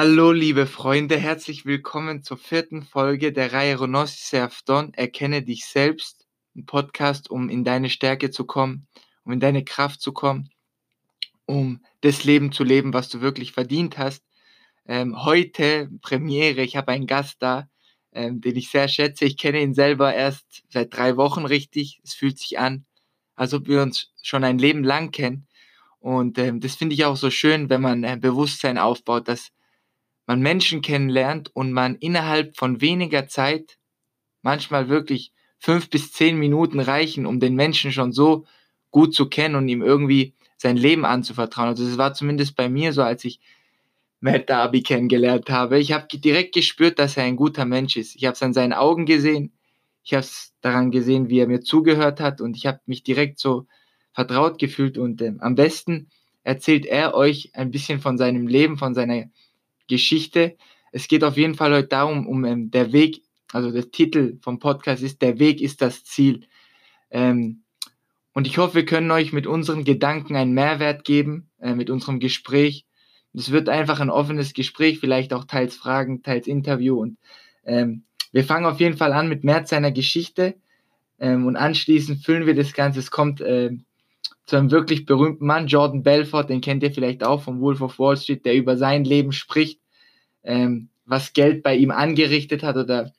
Hallo, liebe Freunde, herzlich willkommen zur vierten Folge der Reihe Renossi Serfdon. Erkenne dich selbst. Ein Podcast, um in deine Stärke zu kommen, um in deine Kraft zu kommen, um das Leben zu leben, was du wirklich verdient hast. Ähm, heute Premiere, ich habe einen Gast da, ähm, den ich sehr schätze. Ich kenne ihn selber erst seit drei Wochen richtig. Es fühlt sich an, als ob wir uns schon ein Leben lang kennen. Und ähm, das finde ich auch so schön, wenn man äh, Bewusstsein aufbaut, dass man Menschen kennenlernt und man innerhalb von weniger Zeit, manchmal wirklich fünf bis zehn Minuten reichen, um den Menschen schon so gut zu kennen und ihm irgendwie sein Leben anzuvertrauen. Also das war zumindest bei mir so, als ich Matt Darby kennengelernt habe. Ich habe direkt gespürt, dass er ein guter Mensch ist. Ich habe es an seinen Augen gesehen. Ich habe es daran gesehen, wie er mir zugehört hat und ich habe mich direkt so vertraut gefühlt und äh, am besten erzählt er euch ein bisschen von seinem Leben, von seiner Geschichte. Es geht auf jeden Fall heute darum, um ähm, der Weg, also der Titel vom Podcast ist Der Weg ist das Ziel. Ähm, und ich hoffe, wir können euch mit unseren Gedanken einen Mehrwert geben, äh, mit unserem Gespräch. Es wird einfach ein offenes Gespräch, vielleicht auch teils Fragen, teils Interview. Und ähm, wir fangen auf jeden Fall an mit mehr seiner Geschichte. Ähm, und anschließend füllen wir das Ganze. Es kommt äh, zu einem wirklich berühmten Mann, Jordan Belfort, den kennt ihr vielleicht auch vom Wolf of Wall Street, der über sein Leben spricht, ähm, was Geld bei ihm angerichtet hat oder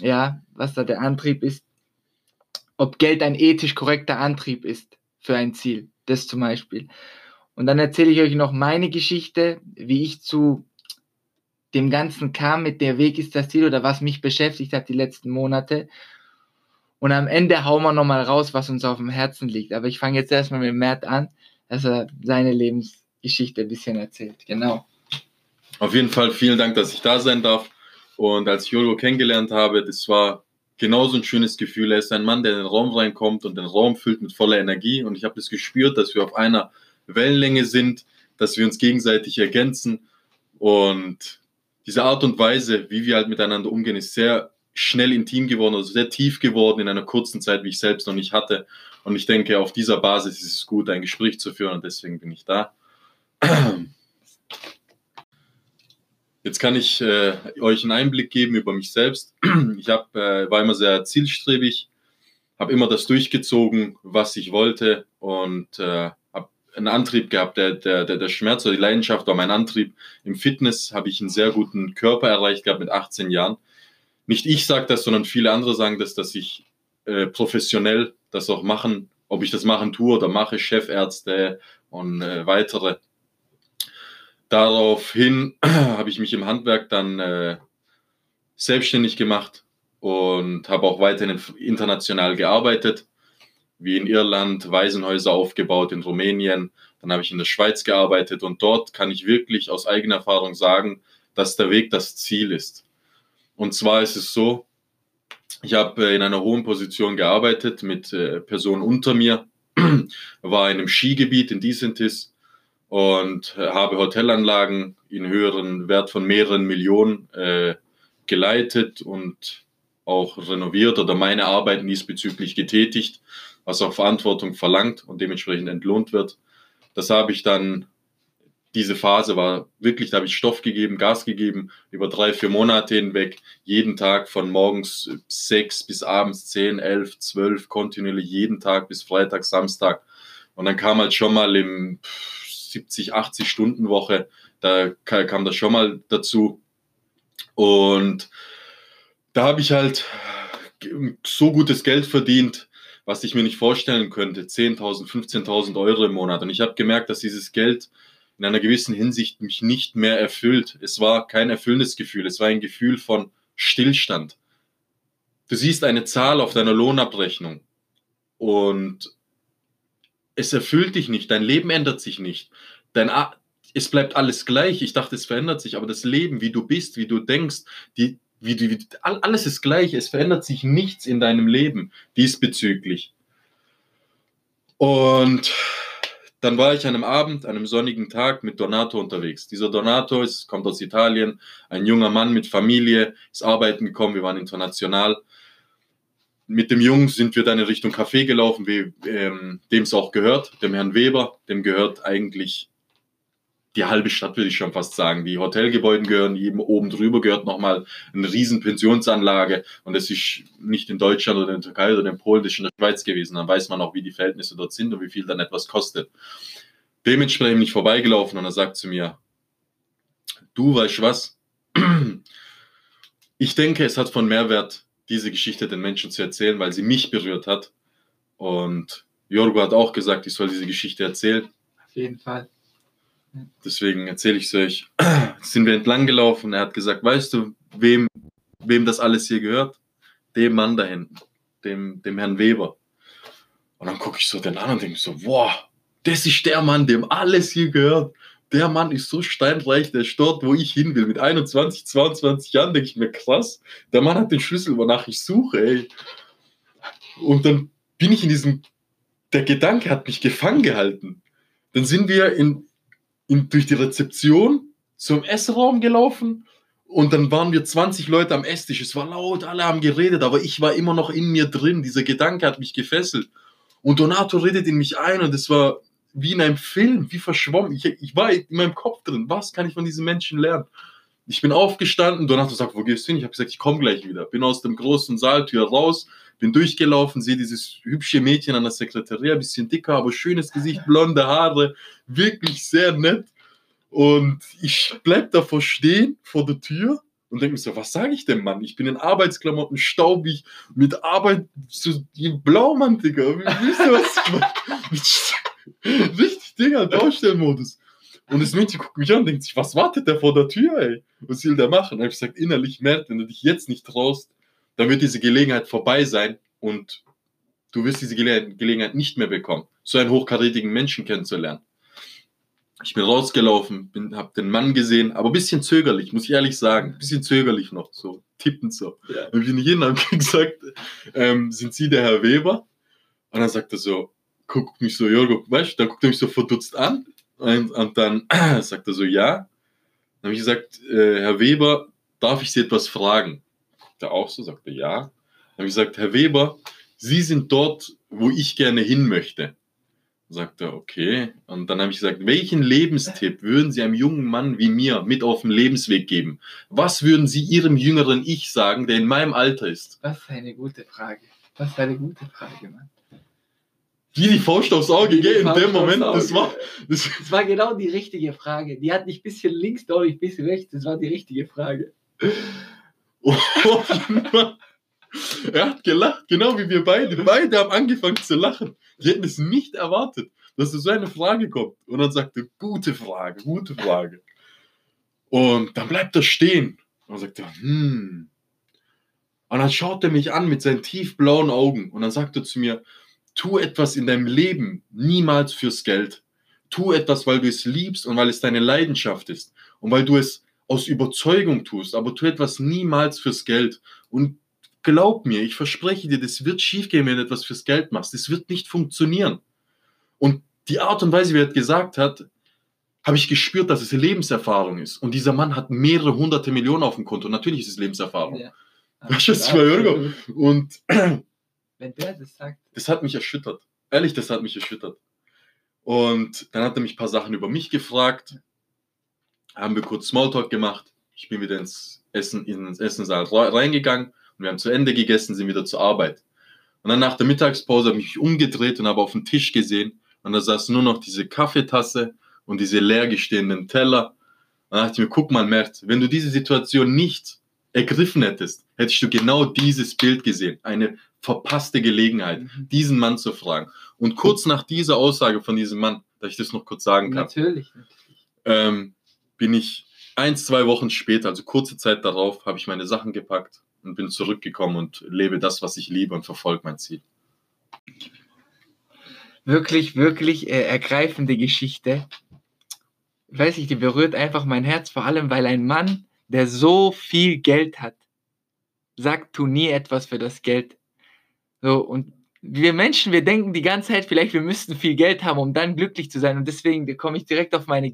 ja, was da der Antrieb ist, ob Geld ein ethisch korrekter Antrieb ist für ein Ziel, das zum Beispiel. Und dann erzähle ich euch noch meine Geschichte, wie ich zu dem Ganzen kam, mit der Weg ist das Ziel oder was mich beschäftigt hat die letzten Monate. Und am Ende hauen wir nochmal raus, was uns auf dem Herzen liegt. Aber ich fange jetzt erstmal mit Mert an, dass er seine Lebensgeschichte ein bisschen erzählt. Genau. Auf jeden Fall vielen Dank, dass ich da sein darf. Und als ich Jolo kennengelernt habe, das war genauso ein schönes Gefühl. Er ist ein Mann, der in den Raum reinkommt und den Raum füllt mit voller Energie. Und ich habe das gespürt, dass wir auf einer Wellenlänge sind, dass wir uns gegenseitig ergänzen. Und diese Art und Weise, wie wir halt miteinander umgehen, ist sehr schnell intim geworden, also sehr tief geworden in einer kurzen Zeit, wie ich selbst noch nicht hatte. Und ich denke, auf dieser Basis ist es gut, ein Gespräch zu führen und deswegen bin ich da. Jetzt kann ich äh, euch einen Einblick geben über mich selbst. Ich hab, äh, war immer sehr zielstrebig, habe immer das durchgezogen, was ich wollte und äh, habe einen Antrieb gehabt. Der, der, der, der Schmerz oder die Leidenschaft war mein Antrieb. Im Fitness habe ich einen sehr guten Körper erreicht gehabt mit 18 Jahren nicht ich sage das, sondern viele andere sagen das, dass ich äh, professionell das auch machen, ob ich das machen tue oder mache, Chefärzte und äh, weitere. Daraufhin habe ich mich im Handwerk dann äh, selbstständig gemacht und habe auch weiterhin international gearbeitet, wie in Irland, Waisenhäuser aufgebaut, in Rumänien. Dann habe ich in der Schweiz gearbeitet und dort kann ich wirklich aus eigener Erfahrung sagen, dass der Weg das Ziel ist. Und zwar ist es so, ich habe äh, in einer hohen Position gearbeitet mit äh, Personen unter mir, war in einem Skigebiet in Disentis und äh, habe Hotelanlagen in höheren Wert von mehreren Millionen äh, geleitet und auch renoviert oder meine Arbeiten diesbezüglich getätigt, was auch Verantwortung verlangt und dementsprechend entlohnt wird. Das habe ich dann diese Phase war wirklich, da habe ich Stoff gegeben, Gas gegeben, über drei, vier Monate hinweg, jeden Tag von morgens sechs bis abends zehn, elf, zwölf, kontinuierlich jeden Tag bis Freitag, Samstag. Und dann kam halt schon mal im 70, 80 Stunden Woche, da kam das schon mal dazu. Und da habe ich halt so gutes Geld verdient, was ich mir nicht vorstellen könnte. 10.000, 15.000 Euro im Monat. Und ich habe gemerkt, dass dieses Geld in einer gewissen Hinsicht mich nicht mehr erfüllt. Es war kein erfüllendes Gefühl, es war ein Gefühl von Stillstand. Du siehst eine Zahl auf deiner Lohnabrechnung und es erfüllt dich nicht, dein Leben ändert sich nicht. Dein A es bleibt alles gleich. Ich dachte, es verändert sich, aber das Leben, wie du bist, wie du denkst, die, wie, wie, alles ist gleich. Es verändert sich nichts in deinem Leben diesbezüglich. Und dann war ich an einem Abend, an einem sonnigen Tag mit Donato unterwegs. Dieser Donato ist, kommt aus Italien, ein junger Mann mit Familie, ist arbeiten gekommen, wir waren international. Mit dem Jungen sind wir dann in Richtung Café gelaufen, wie, ähm, dem es auch gehört, dem Herrn Weber, dem gehört eigentlich die halbe Stadt, würde ich schon fast sagen. Die Hotelgebäude gehören eben oben drüber gehört nochmal eine riesen Pensionsanlage und das ist nicht in Deutschland oder in der Türkei oder in Polen, das ist in der Schweiz gewesen. Dann weiß man auch, wie die Verhältnisse dort sind und wie viel dann etwas kostet. Dementsprechend nicht vorbeigelaufen und er sagt zu mir, du weißt was, ich denke, es hat von Mehrwert, diese Geschichte den Menschen zu erzählen, weil sie mich berührt hat. Und Jorgo hat auch gesagt, ich soll diese Geschichte erzählen. Auf jeden Fall. Deswegen erzähle ich es euch. Sind wir entlang gelaufen. Er hat gesagt, weißt du, wem, wem das alles hier gehört? Dem Mann da hinten, dem, dem Herrn Weber. Und dann gucke ich so den an und denke so, boah, das ist der Mann, dem alles hier gehört. Der Mann ist so steinreich, der ist dort, wo ich hin will. Mit 21, 22 Jahren denke ich mir, krass, der Mann hat den Schlüssel, wonach ich suche, ey. Und dann bin ich in diesem, der Gedanke hat mich gefangen gehalten. Dann sind wir in, in, durch die Rezeption zum Essraum gelaufen und dann waren wir 20 Leute am Esstisch. Es war laut, alle haben geredet, aber ich war immer noch in mir drin. Dieser Gedanke hat mich gefesselt. Und Donato redet in mich ein und es war wie in einem Film, wie verschwommen. Ich, ich war in meinem Kopf drin. Was kann ich von diesen Menschen lernen? Ich bin aufgestanden, Donato sagt, wo gehst du hin? Ich habe gesagt, ich komme gleich wieder. Bin aus dem großen Saaltür raus, bin durchgelaufen, sehe dieses hübsche Mädchen an der Sekretärin, ein bisschen dicker, aber schönes Gesicht, blonde Haare, wirklich sehr nett. Und ich bleib davor stehen, vor der Tür und denke mir so, was sage ich denn, Mann? Ich bin in Arbeitsklamotten, staubig, mit Arbeit, so blau, Mann, Digga. Wisst ihr, was ich meine? Richtig, Digga, Baustellmodus. Und das Mädchen guckt mich an und denkt sich, was wartet der vor der Tür, ey? Was will der machen? Und ich gesagt, innerlich merkt, wenn du dich jetzt nicht traust, dann wird diese Gelegenheit vorbei sein und du wirst diese Gelegenheit nicht mehr bekommen, so einen hochkarätigen Menschen kennenzulernen. Ich bin rausgelaufen, bin, hab den Mann gesehen, aber ein bisschen zögerlich, muss ich ehrlich sagen. Ein bisschen zögerlich noch, so tippend so. Ja. Und bin ich hin und gesagt, ähm, sind Sie der Herr Weber? Und dann sagt er so, guckt mich so, Jorgo, weißt du, dann guckt er mich so verdutzt an und, und dann sagt er so, ja. Dann habe ich gesagt, äh, Herr Weber, darf ich Sie etwas fragen? Er auch so, sagt er, ja. Dann habe ich gesagt, Herr Weber, Sie sind dort, wo ich gerne hin möchte. Sagt er, okay. Und dann habe ich gesagt, welchen Lebenstipp würden Sie einem jungen Mann wie mir mit auf den Lebensweg geben? Was würden Sie Ihrem jüngeren Ich sagen, der in meinem Alter ist? Was für eine gute Frage. Was für eine gute Frage, Mann. Wie die Faust aufs Auge geht in dem Moment. Das war, das, das war genau die richtige Frage. Die hat nicht ein bisschen links, doch nicht ein bisschen rechts. Das war die richtige Frage. er hat gelacht, genau wie wir beide. Beide haben angefangen zu lachen. Die hätten es nicht erwartet, dass so eine Frage kommt. Und dann sagt er, gute Frage, gute Frage. Und dann bleibt er stehen. Und sagt er, hm. Und dann schaut er mich an mit seinen tiefblauen Augen. Und dann sagt er zu mir, tu etwas in deinem Leben niemals fürs Geld. Tu etwas, weil du es liebst und weil es deine Leidenschaft ist. Und weil du es aus Überzeugung tust. Aber tu etwas niemals fürs Geld. Und glaub mir, ich verspreche dir, das wird schiefgehen, wenn du etwas fürs Geld machst. Das wird nicht funktionieren. Und die Art und Weise, wie er gesagt hat, habe ich gespürt, dass es Lebenserfahrung ist. Und dieser Mann hat mehrere hunderte Millionen auf dem Konto. Natürlich ist es Lebenserfahrung. Ja. Weißt du, was Euro? Und wenn der das sagt. Das hat mich erschüttert. Ehrlich, das hat mich erschüttert. Und dann hat er mich ein paar Sachen über mich gefragt. Haben wir kurz Smalltalk gemacht. Ich bin wieder ins Essen, ins Essensaal reingegangen wir haben zu Ende gegessen, sind wieder zur Arbeit. Und dann nach der Mittagspause habe ich mich umgedreht und habe auf den Tisch gesehen und da saß nur noch diese Kaffeetasse und diese leergestehenden Teller. Und dann dachte ich mir, guck mal, Mert, wenn du diese Situation nicht ergriffen hättest, hättest du genau dieses Bild gesehen. Eine verpasste Gelegenheit, mhm. diesen Mann zu fragen. Und kurz nach dieser Aussage von diesem Mann, dass ich das noch kurz sagen kann, natürlich, natürlich. Ähm, bin ich eins, zwei Wochen später, also kurze Zeit darauf, habe ich meine Sachen gepackt und bin zurückgekommen und lebe das, was ich liebe und verfolge mein Ziel. Wirklich, wirklich äh, ergreifende Geschichte. Ich weiß nicht, die berührt einfach mein Herz, vor allem weil ein Mann, der so viel Geld hat, sagt, tu nie etwas für das Geld. So, und wir Menschen, wir denken die ganze Zeit, vielleicht wir müssten viel Geld haben, um dann glücklich zu sein. Und deswegen komme ich direkt auf meine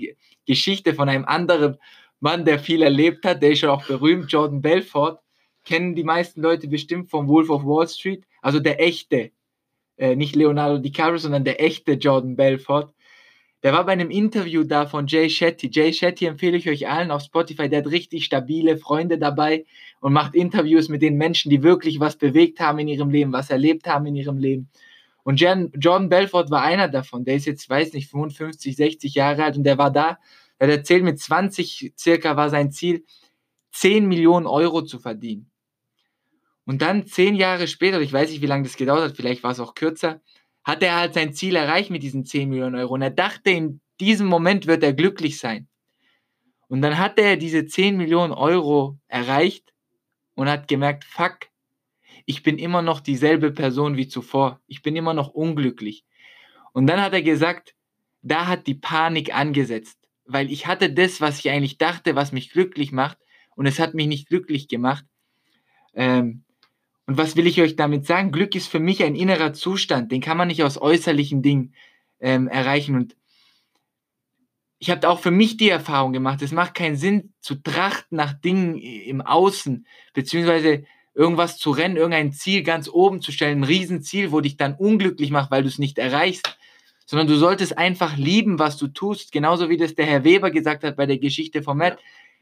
Geschichte von einem anderen Mann, der viel erlebt hat, der ist schon auch berühmt, Jordan Belfort kennen die meisten Leute bestimmt vom Wolf of Wall Street, also der echte, äh, nicht Leonardo DiCaprio, sondern der echte Jordan Belfort. Der war bei einem Interview da von Jay Shetty. Jay Shetty empfehle ich euch allen auf Spotify. Der hat richtig stabile Freunde dabei und macht Interviews mit den Menschen, die wirklich was bewegt haben in ihrem Leben, was erlebt haben in ihrem Leben. Und Jordan Belfort war einer davon. Der ist jetzt, weiß nicht, 55, 60 Jahre alt und der war da. Er hat erzählt, mit 20 circa war sein Ziel, 10 Millionen Euro zu verdienen. Und dann zehn Jahre später, ich weiß nicht, wie lange das gedauert hat, vielleicht war es auch kürzer, hat er halt sein Ziel erreicht mit diesen 10 Millionen Euro. Und er dachte, in diesem Moment wird er glücklich sein. Und dann hat er diese 10 Millionen Euro erreicht und hat gemerkt, fuck, ich bin immer noch dieselbe Person wie zuvor. Ich bin immer noch unglücklich. Und dann hat er gesagt, da hat die Panik angesetzt, weil ich hatte das, was ich eigentlich dachte, was mich glücklich macht, und es hat mich nicht glücklich gemacht. Ähm, und was will ich euch damit sagen? Glück ist für mich ein innerer Zustand, den kann man nicht aus äußerlichen Dingen ähm, erreichen. Und ich habe auch für mich die Erfahrung gemacht, es macht keinen Sinn zu trachten nach Dingen im Außen, beziehungsweise irgendwas zu rennen, irgendein Ziel ganz oben zu stellen, ein Riesenziel, wo dich dann unglücklich macht, weil du es nicht erreichst, sondern du solltest einfach lieben, was du tust, genauso wie das der Herr Weber gesagt hat bei der Geschichte von Matt.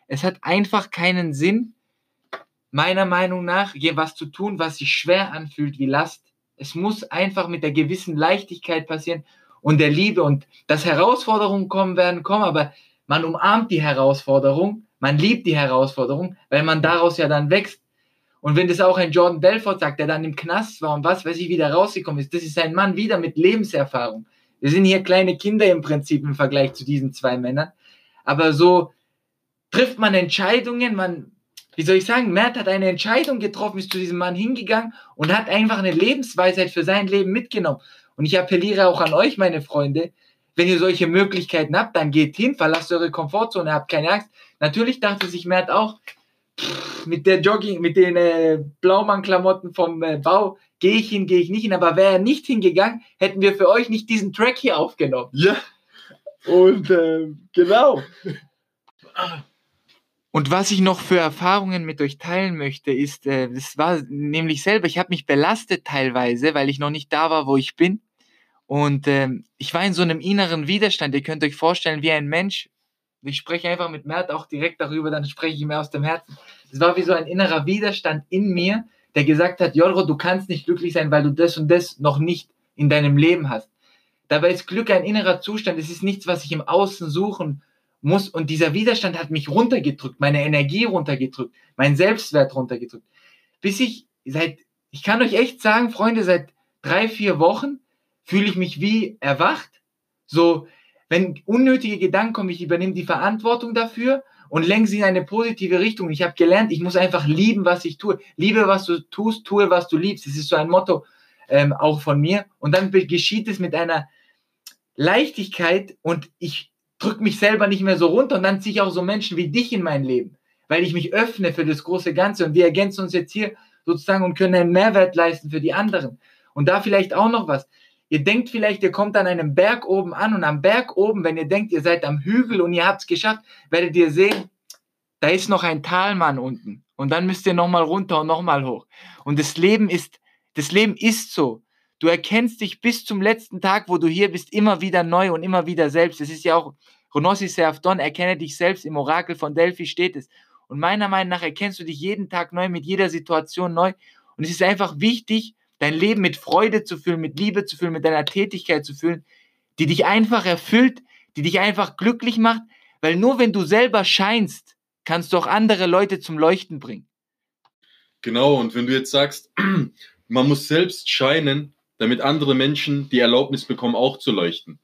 Es hat einfach keinen Sinn, meiner Meinung nach, was zu tun, was sich schwer anfühlt wie Last. Es muss einfach mit der gewissen Leichtigkeit passieren und der Liebe und dass Herausforderungen kommen werden, kommen, aber man umarmt die Herausforderung, man liebt die Herausforderung, weil man daraus ja dann wächst. Und wenn das auch ein Jordan Belfort sagt, der dann im Knast war und was weiß ich, wieder rausgekommen ist, das ist ein Mann wieder mit Lebenserfahrung. Wir sind hier kleine Kinder im Prinzip im Vergleich zu diesen zwei Männern. Aber so trifft man Entscheidungen, man, wie soll ich sagen, Mert hat eine Entscheidung getroffen, ist zu diesem Mann hingegangen und hat einfach eine Lebensweisheit für sein Leben mitgenommen. Und ich appelliere auch an euch, meine Freunde, wenn ihr solche Möglichkeiten habt, dann geht hin, verlasst eure Komfortzone, habt keine Angst. Natürlich dachte sich Mert auch, mit der Jogging, mit den äh, Blaumann-Klamotten vom äh, Bau, gehe ich hin, gehe ich nicht hin. Aber wäre er nicht hingegangen, hätten wir für euch nicht diesen Track hier aufgenommen. Ja. Und äh, genau. Und was ich noch für Erfahrungen mit euch teilen möchte, ist, äh, das war nämlich selber, ich habe mich belastet teilweise, weil ich noch nicht da war, wo ich bin. Und äh, ich war in so einem inneren Widerstand. Ihr könnt euch vorstellen, wie ein Mensch. Ich spreche einfach mit Mert auch direkt darüber, dann spreche ich mir aus dem Herzen. Es war wie so ein innerer Widerstand in mir, der gesagt hat, Jorro, du kannst nicht glücklich sein, weil du das und das noch nicht in deinem Leben hast. Dabei ist Glück ein innerer Zustand. Es ist nichts, was ich im Außen suchen muss, und dieser Widerstand hat mich runtergedrückt, meine Energie runtergedrückt, mein Selbstwert runtergedrückt. Bis ich seit, ich kann euch echt sagen, Freunde, seit drei, vier Wochen fühle ich mich wie erwacht. So, wenn unnötige Gedanken kommen, ich übernehme die Verantwortung dafür und lenke sie in eine positive Richtung. Ich habe gelernt, ich muss einfach lieben, was ich tue. Liebe, was du tust, tue, was du liebst. Das ist so ein Motto ähm, auch von mir. Und dann geschieht es mit einer Leichtigkeit und ich drücke mich selber nicht mehr so runter und dann ziehe ich auch so Menschen wie dich in mein Leben, weil ich mich öffne für das große Ganze und wir ergänzen uns jetzt hier sozusagen und können einen Mehrwert leisten für die anderen. Und da vielleicht auch noch was. Ihr denkt vielleicht, ihr kommt an einem Berg oben an und am Berg oben, wenn ihr denkt, ihr seid am Hügel und ihr habt es geschafft, werdet ihr sehen, da ist noch ein Talmann unten. Und dann müsst ihr nochmal runter und nochmal hoch. Und das Leben ist, das Leben ist so. Du erkennst dich bis zum letzten Tag, wo du hier bist, immer wieder neu und immer wieder selbst. Es ist ja auch, Ronossi Serafdon, erkenne dich selbst, im Orakel von Delphi steht es. Und meiner Meinung nach erkennst du dich jeden Tag neu, mit jeder Situation neu. Und es ist einfach wichtig, dein Leben mit Freude zu füllen, mit Liebe zu füllen, mit deiner Tätigkeit zu füllen, die dich einfach erfüllt, die dich einfach glücklich macht, weil nur wenn du selber scheinst, kannst du auch andere Leute zum Leuchten bringen. Genau, und wenn du jetzt sagst, man muss selbst scheinen, damit andere Menschen die Erlaubnis bekommen, auch zu leuchten.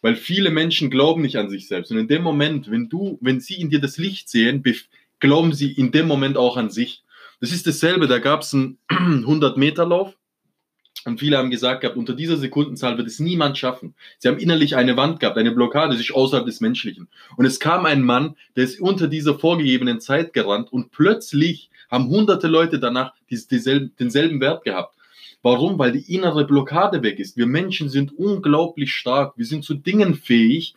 Weil viele Menschen glauben nicht an sich selbst. Und in dem Moment, wenn du, wenn sie in dir das Licht sehen, glauben sie in dem Moment auch an sich. Das ist dasselbe, da gab es einen 100-Meter-Lauf und viele haben gesagt gehabt, unter dieser Sekundenzahl wird es niemand schaffen. Sie haben innerlich eine Wand gehabt, eine Blockade, sich außerhalb des Menschlichen. Und es kam ein Mann, der ist unter dieser vorgegebenen Zeit gerannt und plötzlich haben hunderte Leute danach denselben Wert gehabt. Warum? Weil die innere Blockade weg ist. Wir Menschen sind unglaublich stark. Wir sind zu Dingen fähig,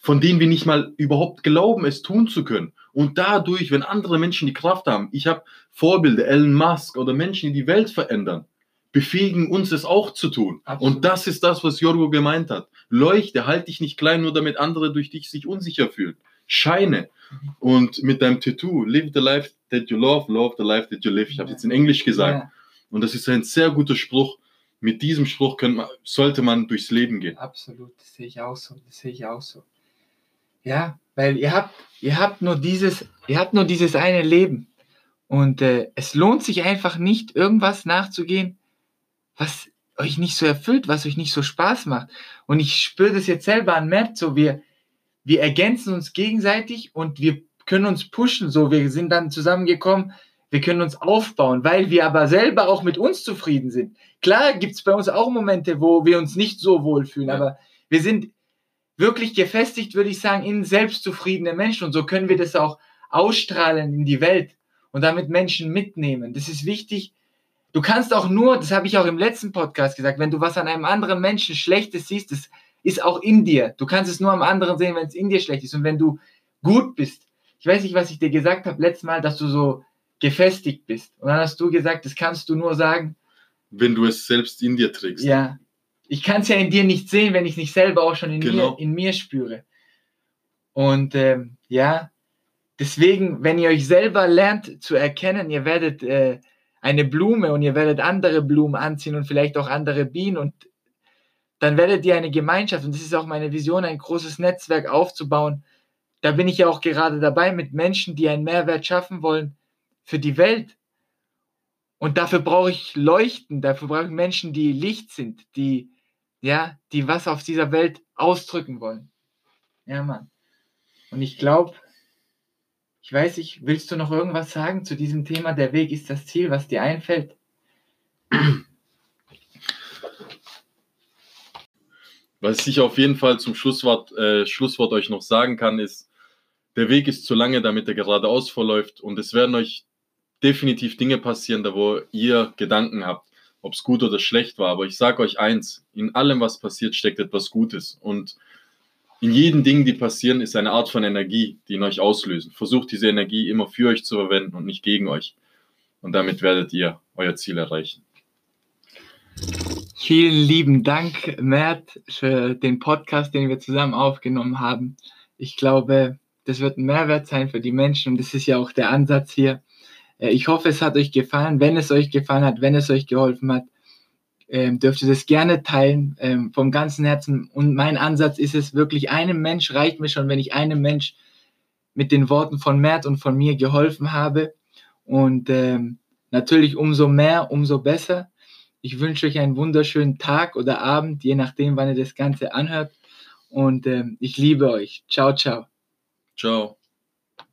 von denen wir nicht mal überhaupt glauben, es tun zu können. Und dadurch, wenn andere Menschen die Kraft haben, ich habe Vorbilder, Elon Musk oder Menschen, die die Welt verändern, befähigen uns es auch zu tun. Absolut. Und das ist das, was Jorgo gemeint hat. Leuchte, halt dich nicht klein, nur damit andere durch dich sich unsicher fühlen. Scheine. Und mit deinem Tattoo, live the life that you love, love the life that you live. Ich habe jetzt in Englisch gesagt. Ja, Und das ist ein sehr guter Spruch. Mit diesem Spruch man- sollte man durchs Leben gehen. absolut, das sehe ich auch so. Das sehe ich auch so. Ja, weil ihr habt, ihr habt nur dieses, ihr habt nur dieses eine Leben. Und äh, es lohnt sich einfach nicht, irgendwas nachzugehen, was euch nicht so erfüllt, was euch nicht so Spaß macht. Und ich spüre das jetzt selber an Mert, so wir, wir ergänzen uns gegenseitig und wir können uns pushen, so wir sind dann zusammengekommen, wir können uns aufbauen, weil wir aber selber auch mit uns zufrieden sind. Klar gibt es bei uns auch Momente, wo wir uns nicht so wohlfühlen, Ja. aber wir sind wirklich gefestigt, würde ich sagen, in selbstzufriedene Menschen und so können wir das auch ausstrahlen in die Welt und damit Menschen mitnehmen. Das ist wichtig. Du kannst auch nur, das habe ich auch im letzten Podcast gesagt, wenn du was an einem anderen Menschen Schlechtes siehst, das ist auch in dir. Du kannst es nur am anderen sehen, wenn es in dir schlecht ist. Und wenn du gut bist, ich weiß nicht, was ich dir gesagt habe letztes Mal, dass du so gefestigt bist. Und dann hast du gesagt, das kannst du nur sagen, Wenn du es selbst in dir trägst. ja, ich kann es ja in dir nicht sehen, wenn ich es nicht selber auch schon in, Genau. mir, in mir spüre. Und ähm, ja, deswegen, wenn ihr euch selber lernt zu erkennen, ihr werdet äh, eine Blume und ihr werdet andere Blumen anziehen und vielleicht auch andere Bienen und dann werdet ihr eine Gemeinschaft und das ist auch meine Vision, ein großes Netzwerk aufzubauen. Da bin ich ja auch gerade dabei mit Menschen, die einen Mehrwert schaffen wollen für die Welt. Und dafür brauche ich Leuchten, dafür brauche ich Menschen, die Licht sind, die, ja, die was auf dieser Welt ausdrücken wollen. Ja, Mann. Und ich glaube, ich weiß nicht, willst du noch irgendwas sagen zu diesem Thema? Der Weg ist das Ziel, was dir einfällt? Was ich auf jeden Fall zum Schlusswort, äh, Schlusswort euch noch sagen kann, ist, der Weg ist zu lange, damit er geradeaus verläuft und es werden euch definitiv Dinge passieren, da wo ihr Gedanken habt, ob es gut oder schlecht war. Aber ich sage euch eins, in allem, was passiert, steckt etwas Gutes und in jedem Ding, die passieren, ist eine Art von Energie, die in euch auslösen. Versucht diese Energie immer für euch zu verwenden und nicht gegen euch. Und damit werdet ihr euer Ziel erreichen. Vielen lieben Dank, Mert, für den Podcast, den wir zusammen aufgenommen haben. Ich glaube, das wird ein Mehrwert sein für die Menschen und das ist ja auch der Ansatz hier. Äh, Ich hoffe, es hat euch gefallen. Wenn es euch gefallen hat, wenn es euch geholfen hat, ähm, dürft ihr das gerne teilen ähm, vom ganzen Herzen. Und mein Ansatz ist es wirklich, einem Mensch reicht mir schon, wenn ich einem Mensch mit den Worten von Mert und von mir geholfen habe. Und ähm, natürlich umso mehr, umso besser. Ich wünsche euch einen wunderschönen Tag oder Abend, je nachdem, wann ihr das Ganze anhört. Und ähm, ich liebe euch. Ciao, ciao. Ciao.